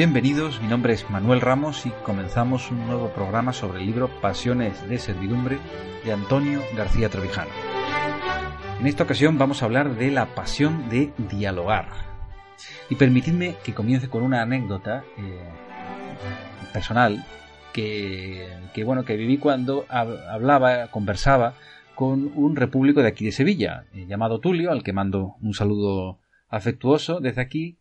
Bienvenidos, mi nombre es Manuel Ramos y comenzamos un nuevo programa sobre el libro Pasiones de Servidumbre de Antonio García Trevijano. En esta ocasión vamos a hablar de la pasión de dialogar. Y permitidme que comience con una anécdota eh, personal que, bueno, que viví cuando hablaba, conversaba con un repúblico de aquí de Sevilla, eh, llamado Tulio, al que mando un saludo afectuoso desde aquí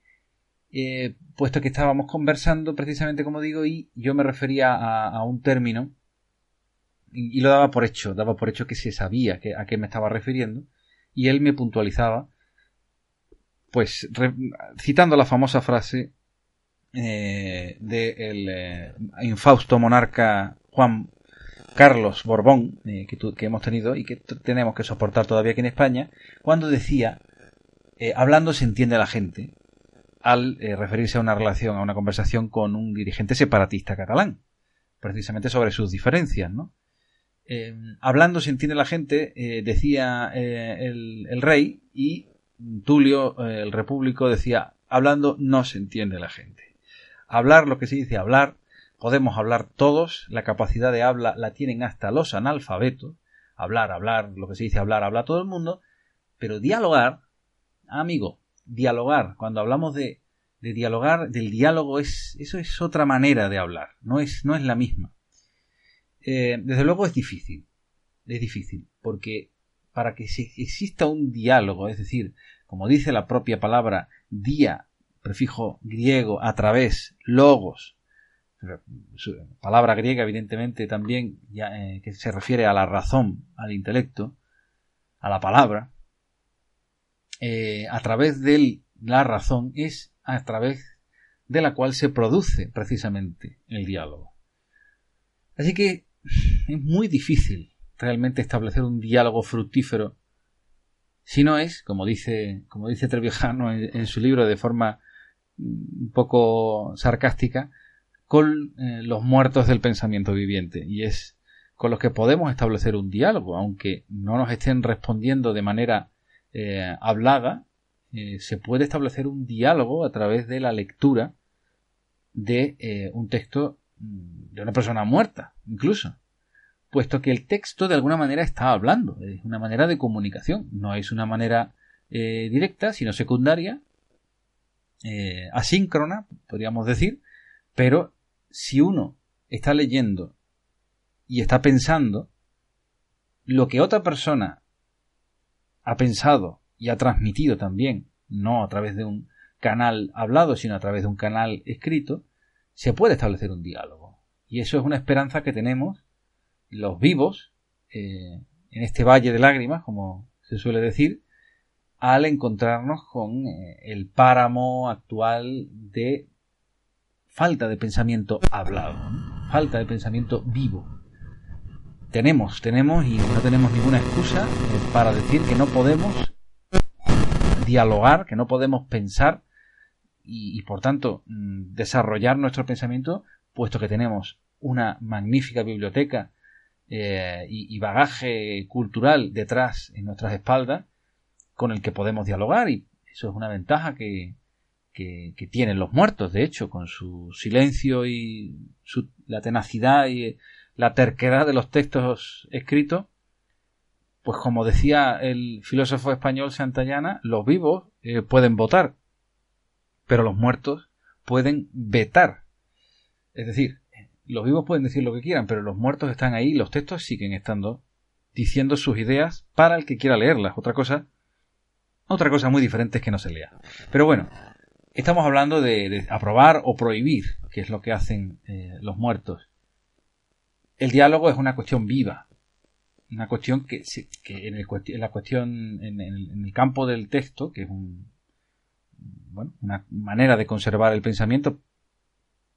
eh, puesto que estábamos conversando precisamente como digo y yo me refería a, un término y, lo daba por hecho, daba por hecho que se sabía a qué me estaba refiriendo y él me puntualizaba pues citando la famosa frase eh, del eh, infausto monarca Juan Carlos Borbón que, que, hemos tenido y que tenemos que soportar todavía aquí en España cuando decía hablando se entiende la gente al eh, referirse a una relación, a una conversación con un dirigente separatista catalán, precisamente sobre sus diferencias, ¿no? Eh, hablando se entiende la gente, eh, decía el, el, rey, y Tulio, el repúblico, decía, hablando no se entiende la gente. Hablar, lo que se dice hablar, podemos hablar todos, la capacidad de habla la tienen hasta los analfabetos, hablar, hablar, lo que se dice hablar, habla todo el mundo, pero dialogar, amigo, dialogar, cuando hablamos de, de dialogar, del diálogo, es, eso es otra manera de hablar, no es, no es la misma. Eh, desde luego es difícil, es difícil, porque para que exista un diálogo, es decir, como dice la propia palabra dia, prefijo griego, a través, logos, palabra griega evidentemente también ya, eh, que se refiere a la razón, al intelecto, a la palabra, eh, a través de la razón es a través de la cual se produce precisamente el diálogo. Así que es muy difícil realmente establecer un diálogo fructífero si no es, como dice, como dice Trevijano en, su libro de forma un poco sarcástica, con eh, los muertos del pensamiento viviente. Y es con los que podemos establecer un diálogo, aunque no nos estén respondiendo de manera eh, hablada, eh, se puede establecer un diálogo a través de la lectura de eh, un texto mm, de una persona muerta, incluso, puesto que el texto de alguna manera está hablando, es una manera de comunicación, no es una manera directa, sino secundaria, asíncrona, podríamos decir, pero si uno está leyendo y está pensando, lo que otra persona ha pensado y ha transmitido también, no a través de un canal hablado, sino a través de un canal escrito, se puede establecer un diálogo. Y eso es una esperanza que tenemos los vivos eh, en este valle de lágrimas, como se suele decir, al encontrarnos con eh, el páramo actual de falta de pensamiento hablado, falta de pensamiento vivo tenemos, tenemos y no tenemos ninguna excusa eh, para decir que no podemos dialogar, que no podemos pensar y, por tanto mm, desarrollar nuestro pensamiento, puesto que tenemos una magnífica biblioteca eh, y, bagaje cultural detrás en nuestras espaldas con el que podemos dialogar y eso es una ventaja que, que, tienen los muertos, de hecho, con su silencio y su, la tenacidad y la terquedad de los textos escritos, pues como decía el filósofo español Santayana, los vivos eh, pueden votar, pero los muertos pueden vetar. Es decir, los vivos pueden decir lo que quieran, pero los muertos están ahí los textos siguen estando diciendo sus ideas para el que quiera leerlas. Otra cosa, otra cosa muy diferente es que no se lea. Pero bueno, estamos hablando de, aprobar o prohibir, que es lo que hacen eh, los muertos. El diálogo es una cuestión viva, una cuestión que, que en, el, la cuestión en, el campo del texto, que es un, bueno, una manera de conservar el pensamiento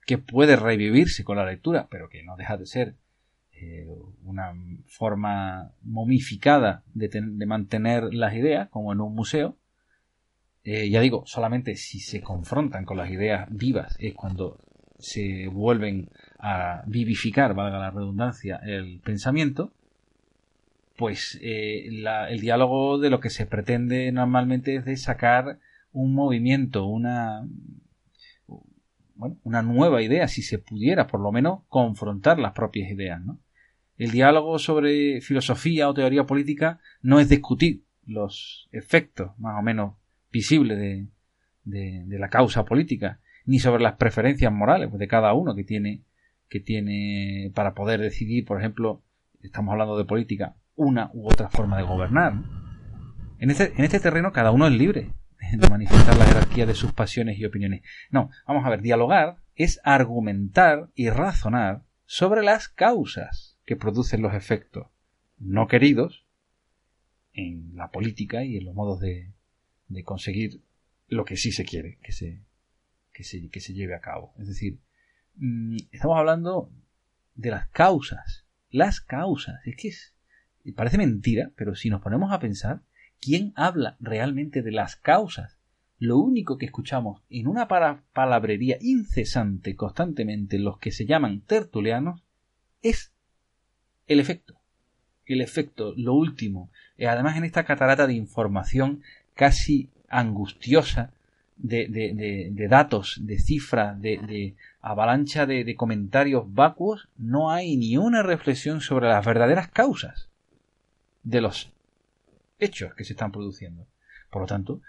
que puede revivirse con la lectura, pero que no deja de ser eh, una forma momificada de, de, mantener las ideas, como en un museo. Eh, ya digo, solamente si se confrontan con las ideas vivas es cuando se vuelven a vivificar, valga la redundancia, el pensamiento, pues eh, el diálogo de lo que se pretende normalmente es de sacar un movimiento, una, bueno, una nueva idea, si se pudiera por lo menos confrontar las propias ideas. El diálogo sobre filosofía o teoría política no es discutir los efectos más o menos visibles de, de la causa política, ni sobre las preferencias morales de cada uno que tiene, que tiene para poder decidir, por ejemplo, estamos hablando de política, una u otra forma de gobernar. En este, en este terreno cada uno es libre de manifestar la jerarquía de sus pasiones y opiniones. No, vamos a ver, dialogar es argumentar y razonar sobre las causas que producen los efectos no queridos en la política y en los modos de, de conseguir lo que sí se quiere que se, que se, que se lleve a cabo. Es decir, mm, estamos hablando de las causas. Las causas. Es que es, parece mentira, pero si nos ponemos a pensar, ¿quién habla realmente de las causas? Lo único que escuchamos en una palabrería incesante constantemente los que se llaman tertulianos es el efecto. El efecto, lo último. Eh, además en esta catarata de información casi angustiosa de, de, datos, de cifras, de, avalancha de, comentarios vacuos, no hay ni una reflexión sobre las verdaderas causas de los hechos que se están produciendo. Por lo tanto,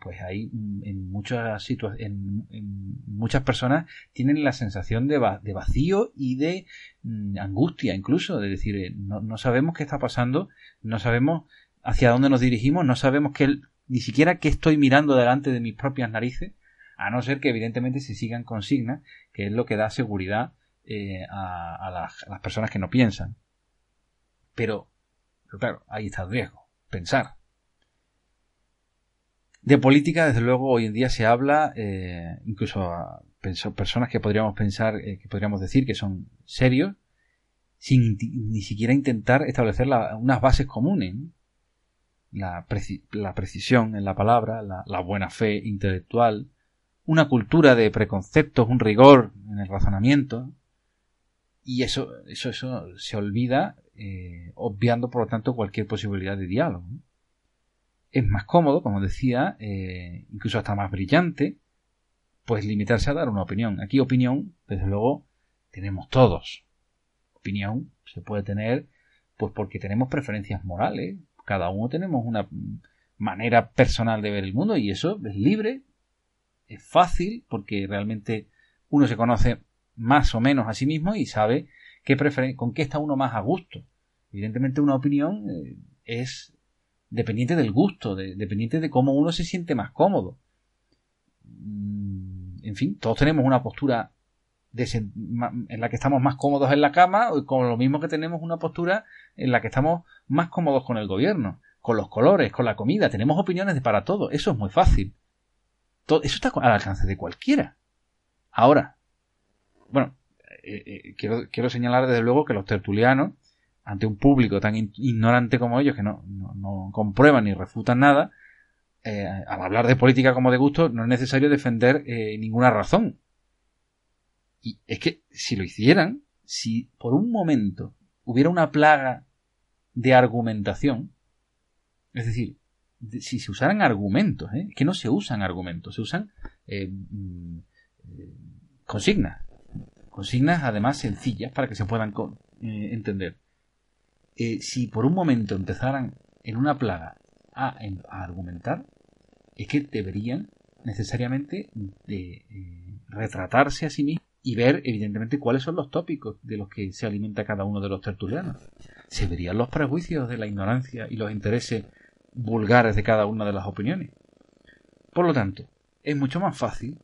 pues hay en muchas situaciones, en, muchas personas tienen la sensación de, vacío y de mm, angustia incluso, de decir, eh, no, sabemos qué está pasando, no sabemos hacia dónde nos dirigimos, no sabemos qué, ni siquiera qué estoy mirando delante de mis propias narices, a no ser que evidentemente se sigan consignas, que es lo que da seguridad eh, a, las, personas que no piensan. Pero pero claro, ahí está el riesgo. Pensar. De política, desde luego, hoy en día se habla, eh, incluso a personas que podríamos pensar, eh, que podríamos decir que son serios, sin ni siquiera intentar establecer unas bases comunes. La, precisión en la palabra, la, buena fe intelectual, una cultura de preconceptos, un rigor en el razonamiento. Y eso, eso, eso se olvida eh, obviando por lo tanto cualquier posibilidad de diálogo. Es más cómodo, como decía, eh, incluso hasta más brillante, pues limitarse a dar una opinión. Aquí opinión, desde luego, tenemos todos. Opinión se puede tener pues porque tenemos preferencias morales. Cada uno tenemos una manera personal de ver el mundo y eso es libre, es fácil porque realmente uno se conoce más o menos a sí mismo y sabe qué con qué está uno más a gusto. Evidentemente una opinión eh, es dependiente del gusto, dependiente de cómo uno se siente más cómodo. Mm, en fin, todos tenemos una postura en la que estamos más cómodos en la cama, con lo mismo que tenemos una postura en la que estamos más cómodos con el gobierno, con los colores, con la comida. Tenemos opiniones de para todo. Eso es muy fácil. Todo, eso está al alcance de cualquiera. Ahora, bueno, eh, eh, quiero, quiero señalar desde luego que los tertulianos ante un público tan ignorante como ellos que no, no, comprueban ni refutan nada, eh, al hablar de política como de gusto no es necesario defender ninguna razón. Y es que si lo hicieran, si por un momento hubiera una plaga de argumentación, es decir, si se usaran argumentos, ¿eh? que no se usan argumentos, se usan mm, consignas, consignas además sencillas para que se puedan entender. Eh, si por un momento empezaran en una plaga a, argumentar, es que deberían necesariamente de, eh, retratarse a sí mismo y ver, evidentemente, cuáles son los tópicos de los que se alimenta cada uno de los tertulianos. Se verían los prejuicios de la ignorancia y los intereses vulgares de cada una de las opiniones. Por lo tanto, es mucho más fácil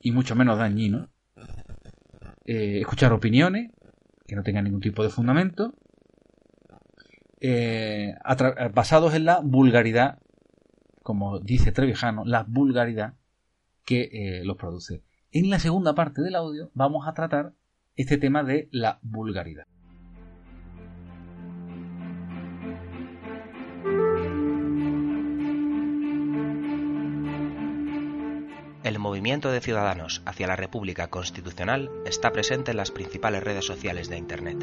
y mucho menos dañino eh, escuchar opiniones que no tengan ningún tipo de fundamento, eh, basados en la vulgaridad, como dice Trevijano, la vulgaridad que eh, los produce. En la segunda parte del audio vamos a tratar este tema de la vulgaridad. El movimiento de ciudadanos hacia la República Constitucional está presente en las principales redes sociales de Internet.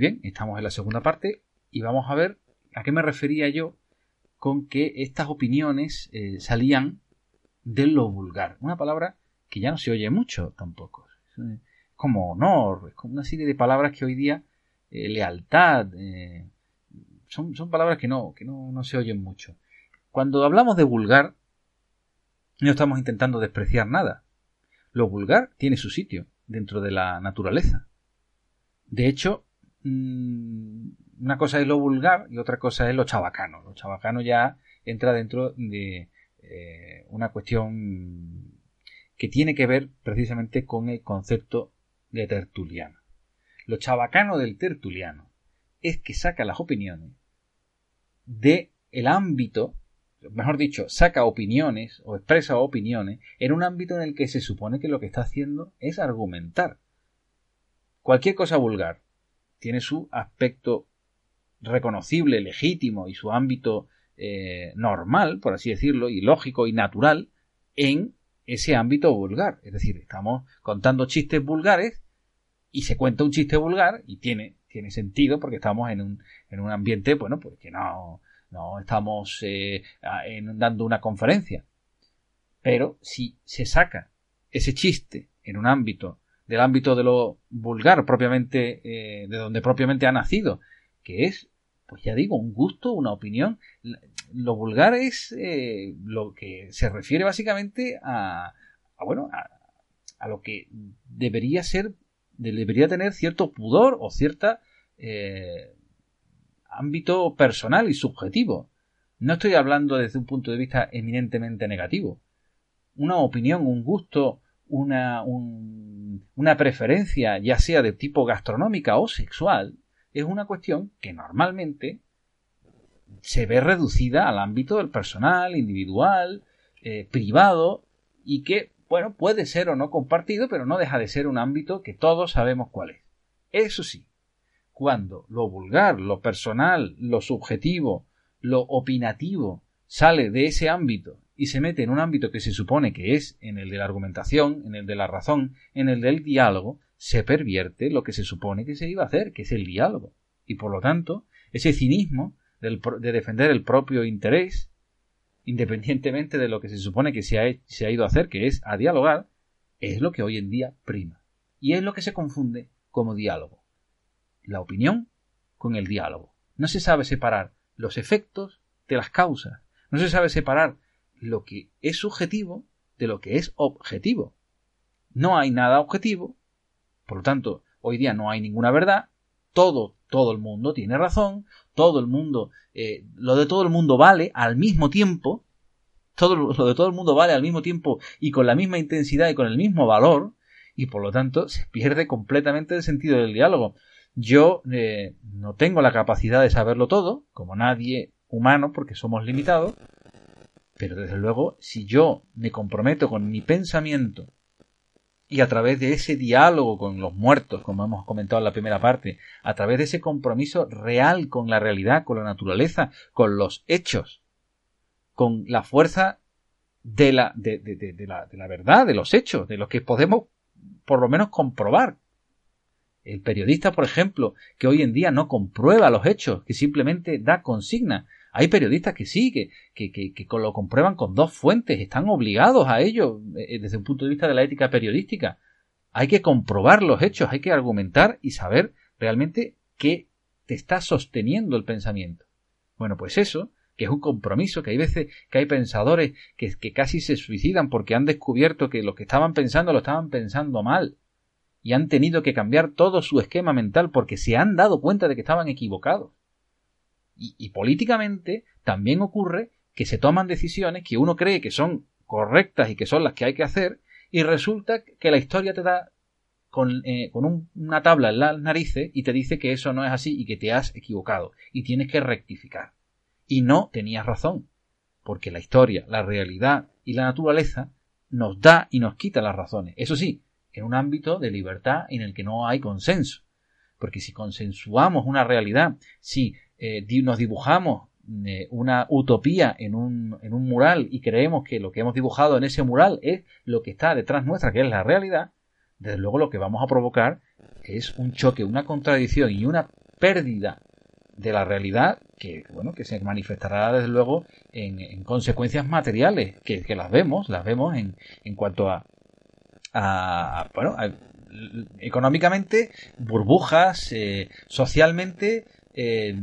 Bien, estamos en la segunda parte y vamos a ver a qué me refería yo con que estas opiniones eh, salían de lo vulgar. Una palabra que ya no se oye mucho tampoco. Es como honor, es como una serie de palabras que hoy día, eh, lealtad, eh, son, son, palabras que, no, que no, no se oyen mucho. Cuando hablamos de vulgar, no estamos intentando despreciar nada. Lo vulgar tiene su sitio dentro de la naturaleza. De hecho, Mm, una cosa es lo vulgar y otra cosa es lo chabacano. Lo chabacano ya entra dentro de eh, una cuestión que tiene que ver precisamente con el concepto de tertuliano. Lo chabacano del tertuliano es que saca las opiniones de el ámbito, mejor dicho, saca opiniones o expresa opiniones en un ámbito en el que se supone que lo que está haciendo es argumentar. Cualquier cosa vulgar, tiene su aspecto reconocible, legítimo y su ámbito eh, normal, por así decirlo, y lógico y natural en ese ámbito vulgar. Es decir, estamos contando chistes vulgares y se cuenta un chiste vulgar y tiene, tiene sentido porque estamos en un, en un ambiente, bueno, pues que no, no estamos eh, dando una conferencia. Pero si se saca ese chiste en un ámbito del ámbito de lo vulgar propiamente, eh, de donde propiamente ha nacido, que es, pues ya digo, un gusto, una opinión. Lo vulgar es eh, lo que se refiere básicamente a, bueno, a, lo que debería ser, debería tener cierto pudor o cierta eh, ámbito personal y subjetivo. No estoy hablando desde un punto de vista eminentemente negativo. Una opinión, un gusto, una, una preferencia, ya sea de tipo gastronómica o sexual, es una cuestión que normalmente se ve reducida al ámbito del personal, individual, eh, privado, y que, bueno, puede ser o no compartido, pero no deja de ser un ámbito que todos sabemos cuál es. Eso sí, cuando lo vulgar, lo personal, lo subjetivo, lo opinativo sale de ese ámbito y se mete en un ámbito que se supone que es en el de la argumentación, en el de la razón, en el del diálogo, se pervierte lo que se supone que se iba a hacer, que es el diálogo. Y por lo tanto, ese cinismo de defender el propio interés, independientemente de lo que se supone que se ha, se ha ido a hacer, que es a dialogar, es lo que hoy en día prima. Y es lo que se confunde como diálogo. La opinión con el diálogo. No se sabe separar los efectos de las causas. No se sabe separar lo que es subjetivo de lo que es objetivo. No hay nada objetivo, por lo tanto, hoy día no hay ninguna verdad, todo, todo el mundo tiene razón, todo el mundo, eh, lo de todo el mundo vale al mismo tiempo, todo lo de todo el mundo vale al mismo tiempo y con la misma intensidad y con el mismo valor, y por lo tanto se pierde completamente el sentido del diálogo. Yo eh, no tengo la capacidad de saberlo todo, como nadie humano, porque somos limitados, pero desde luego, si yo me comprometo con mi pensamiento y a través de ese diálogo con los muertos, como hemos comentado en la primera parte, a través de ese compromiso real con la realidad, con la naturaleza, con los hechos, con la fuerza de la, de, de, la, de la verdad, de los hechos, de lo que podemos por lo menos comprobar. El periodista, por ejemplo, que hoy en día no comprueba los hechos, que simplemente da consigna, hay periodistas que sí, que, que, que, lo comprueban con dos fuentes, están obligados a ello eh, desde un punto de vista de la ética periodística. Hay que comprobar los hechos, hay que argumentar y saber realmente qué te está sosteniendo el pensamiento. Bueno, pues eso, que es un compromiso, que hay veces que hay pensadores que, que casi se suicidan porque han descubierto que lo que estaban pensando lo estaban pensando mal y han tenido que cambiar todo su esquema mental porque se han dado cuenta de que estaban equivocados. Y, políticamente también ocurre que se toman decisiones que uno cree que son correctas y que son las que hay que hacer, y resulta que la historia te da con, eh, una tabla en las narices y te dice que eso no es así y que te has equivocado y tienes que rectificar. Y no tenías razón, porque la historia, la realidad y la naturaleza nos da y nos quita las razones. Eso sí, en un ámbito de libertad en el que no hay consenso. Porque si consensuamos una realidad, si eh, nos dibujamos eh, una utopía en un, en un mural y creemos que lo que hemos dibujado en ese mural es lo que está detrás nuestra, que es la realidad, desde luego lo que vamos a provocar es un choque, una contradicción y una pérdida de la realidad que bueno que se manifestará desde luego en, consecuencias materiales que, las vemos las vemos en, en cuanto a, a bueno económicamente burbujas eh, socialmente eh,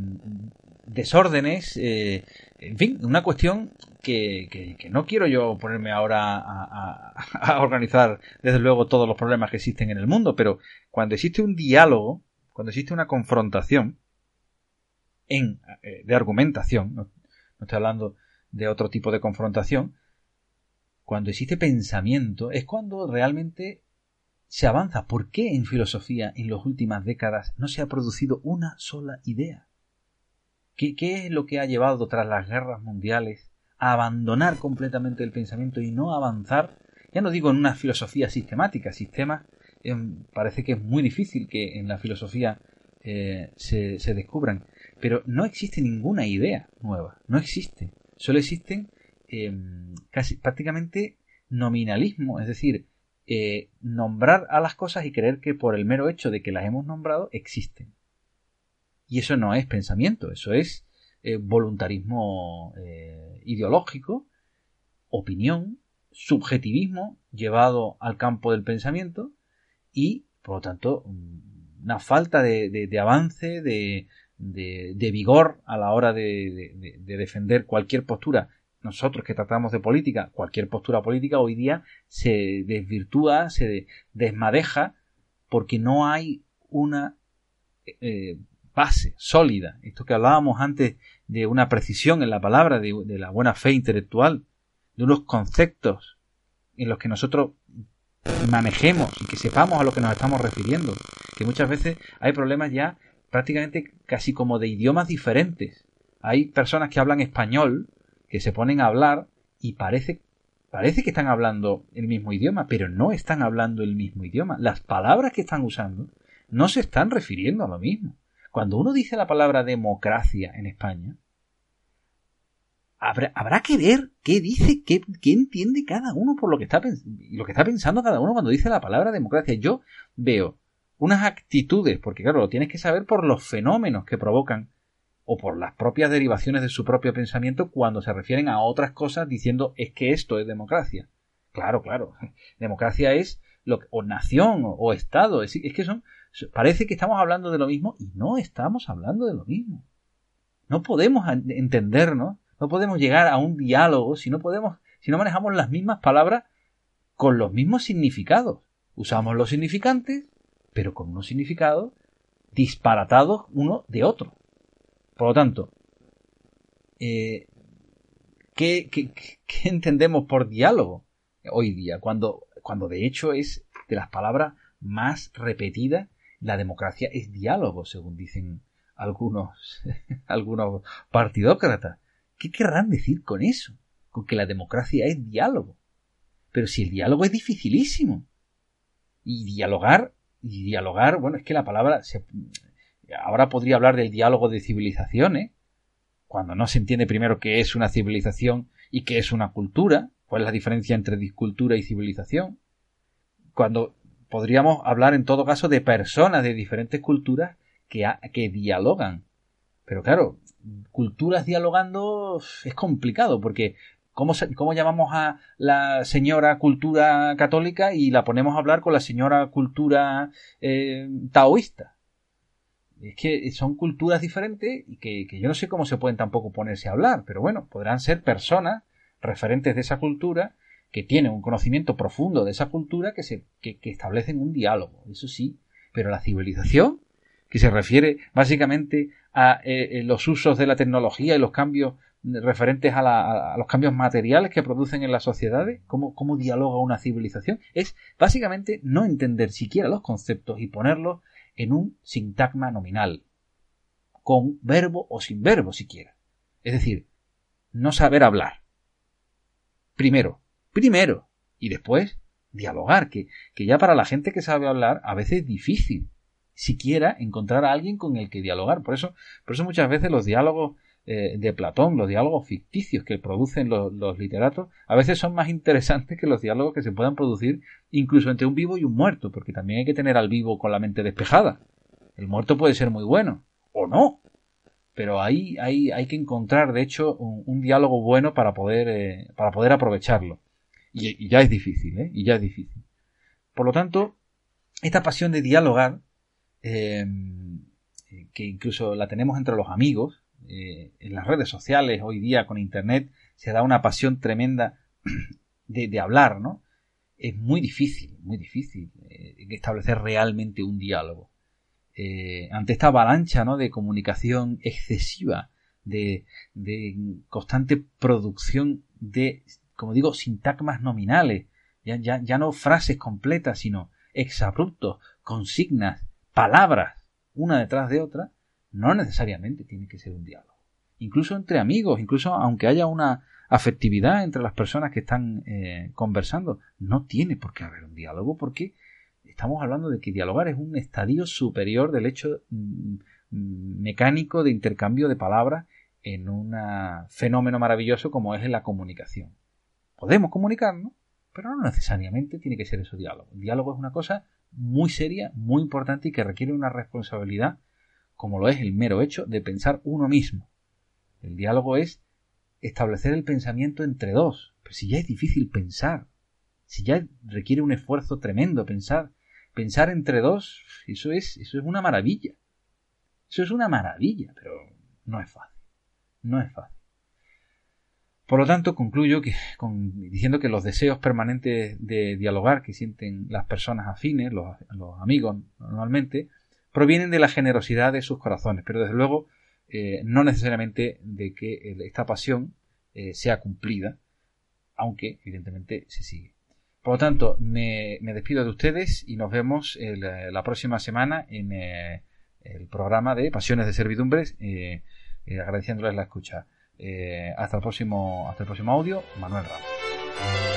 desórdenes, eh, en fin, una cuestión que, no quiero yo ponerme ahora a, organizar, desde luego, todos los problemas que existen en el mundo, pero cuando existe un diálogo, cuando existe una confrontación en, eh, de argumentación, no estoy hablando de otro tipo de confrontación, cuando existe pensamiento, es cuando realmente se avanza. ¿Por qué en filosofía en las últimas décadas no se ha producido una sola idea? ¿Qué, es lo que ha llevado tras las guerras mundiales a abandonar completamente el pensamiento y no avanzar? Ya no digo en una filosofía sistemática, sistemas em, parece que es muy difícil que en la filosofía eh, se, descubran, pero no existe ninguna idea nueva, no existe. Solo existen em, casi prácticamente nominalismo, es decir, eh, nombrar a las cosas y creer que por el mero hecho de que las hemos nombrado existen. Y eso no es pensamiento, eso es eh, voluntarismo eh, ideológico, opinión, subjetivismo llevado al campo del pensamiento y, por lo tanto, una falta de, avance, de, de, vigor a la hora de, defender cualquier postura nosotros que tratamos de política, cualquier postura política hoy día se desvirtúa, se desmadeja, porque no hay una eh, base sólida. Esto que hablábamos antes de una precisión en la palabra, de, la buena fe intelectual, de unos conceptos en los que nosotros manejemos y que sepamos a lo que nos estamos refiriendo. Que muchas veces hay problemas ya prácticamente casi como de idiomas diferentes. Hay personas que hablan español que se ponen a hablar y parece parece que están hablando el mismo idioma, pero no están hablando el mismo idioma. Las palabras que están usando no se están refiriendo a lo mismo. Cuando uno dice la palabra democracia en España, habrá, habrá que ver qué dice, qué, qué, entiende cada uno por lo que, está, lo que está pensando cada uno cuando dice la palabra democracia. Yo veo unas actitudes, porque claro, lo tienes que saber por los fenómenos que provocan o por las propias derivaciones de su propio pensamiento cuando se refieren a otras cosas diciendo es que esto es democracia. Claro, claro. Democracia es lo o nación o, estado. Es, es que son parece que estamos hablando de lo mismo y no estamos hablando de lo mismo. No podemos entendernos, no podemos llegar a un diálogo si no podemos si no manejamos las mismas palabras con los mismos significados. Usamos los significantes, pero con unos significados disparatados uno de otro. Por lo tanto, eh, ¿qué, entendemos por diálogo hoy día? Cuando, cuando de hecho es de las palabras más repetidas, la democracia es diálogo, según dicen algunos, algunos partidócratas. ¿Qué querrán decir con eso? Con que la democracia es diálogo. Pero si el diálogo es dificilísimo. Y dialogar, y dialogar, bueno, es que la palabra se, ahora podría hablar del diálogo de civilizaciones, cuando no se entiende primero qué es una civilización y qué es una cultura, cuál es la diferencia entre cultura y civilización, cuando podríamos hablar en todo caso de personas de diferentes culturas que, que dialogan. Pero claro, culturas dialogando es complicado porque ¿cómo, ¿cómo, llamamos a la señora cultura católica y la ponemos a hablar con la señora cultura eh, taoísta? Es que son culturas diferentes y que, yo no sé cómo se pueden tampoco ponerse a hablar, pero bueno, podrán ser personas referentes de esa cultura que tienen un conocimiento profundo de esa cultura que, se, que, establecen un diálogo, eso sí, pero la civilización, que se refiere básicamente a eh, eh, los usos de la tecnología y los cambios referentes a, los cambios materiales que producen en las sociedades, cómo, cómo dialoga una civilización, es básicamente no entender siquiera los conceptos y ponerlos en un sintagma nominal, con verbo o sin verbo siquiera. Es decir, no saber hablar. Primero, primero, y después dialogar, que, que ya para la gente que sabe hablar a veces es difícil siquiera encontrar a alguien con el que dialogar. Por eso, por eso muchas veces los diálogos eh, de Platón, los diálogos ficticios que producen los, literatos, a veces son más interesantes que los diálogos que se puedan producir incluso entre un vivo y un muerto, porque también hay que tener al vivo con la mente despejada. El muerto puede ser muy bueno, o no, pero ahí hay, hay que encontrar, de hecho, un, diálogo bueno para poder, eh, para poder aprovecharlo. Y, ya es difícil, ¿eh? Y ya es difícil. Por lo tanto, esta pasión de dialogar, eh, que incluso la tenemos entre los amigos, eh, en las redes sociales, hoy día con Internet, se da una pasión tremenda de, de hablar, ¿no? Es muy difícil, muy difícil establecer realmente un diálogo. Eh, ante esta avalancha ¿no? de comunicación excesiva, de, constante producción de, como digo, sintagmas nominales, ya, ya, ya no frases completas, sino exabruptos, consignas, palabras, una detrás de otra, no necesariamente tiene que ser un diálogo. Incluso entre amigos, incluso aunque haya una afectividad entre las personas que están eh, conversando, no tiene por qué haber un diálogo porque estamos hablando de que dialogar es un estadio superior del hecho mm, mm, mecánico de intercambio de palabras en un fenómeno maravilloso como es la comunicación. Podemos comunicarnos, pero no necesariamente tiene que ser eso diálogo. El diálogo es una cosa muy seria, muy importante y que requiere una responsabilidad, como lo es el mero hecho de pensar uno mismo. El diálogo es establecer el pensamiento entre dos. Pero si ya es difícil pensar, si ya requiere un esfuerzo tremendo pensar, pensar entre dos, eso es, eso es una maravilla. Eso es una maravilla, pero no es fácil. No es fácil. Por lo tanto, concluyo que, diciendo que los deseos permanentes de dialogar que sienten las personas afines, los, amigos normalmente, provienen de la generosidad de sus corazones, pero desde luego eh, no necesariamente de que esta pasión eh, sea cumplida, aunque evidentemente se sigue. Por lo tanto, me, despido de ustedes y nos vemos eh, la próxima semana en el programa de Pasiones de Servidumbres, agradeciéndoles la escucha. hasta el próximo, hasta el próximo audio, Manuel Ramos.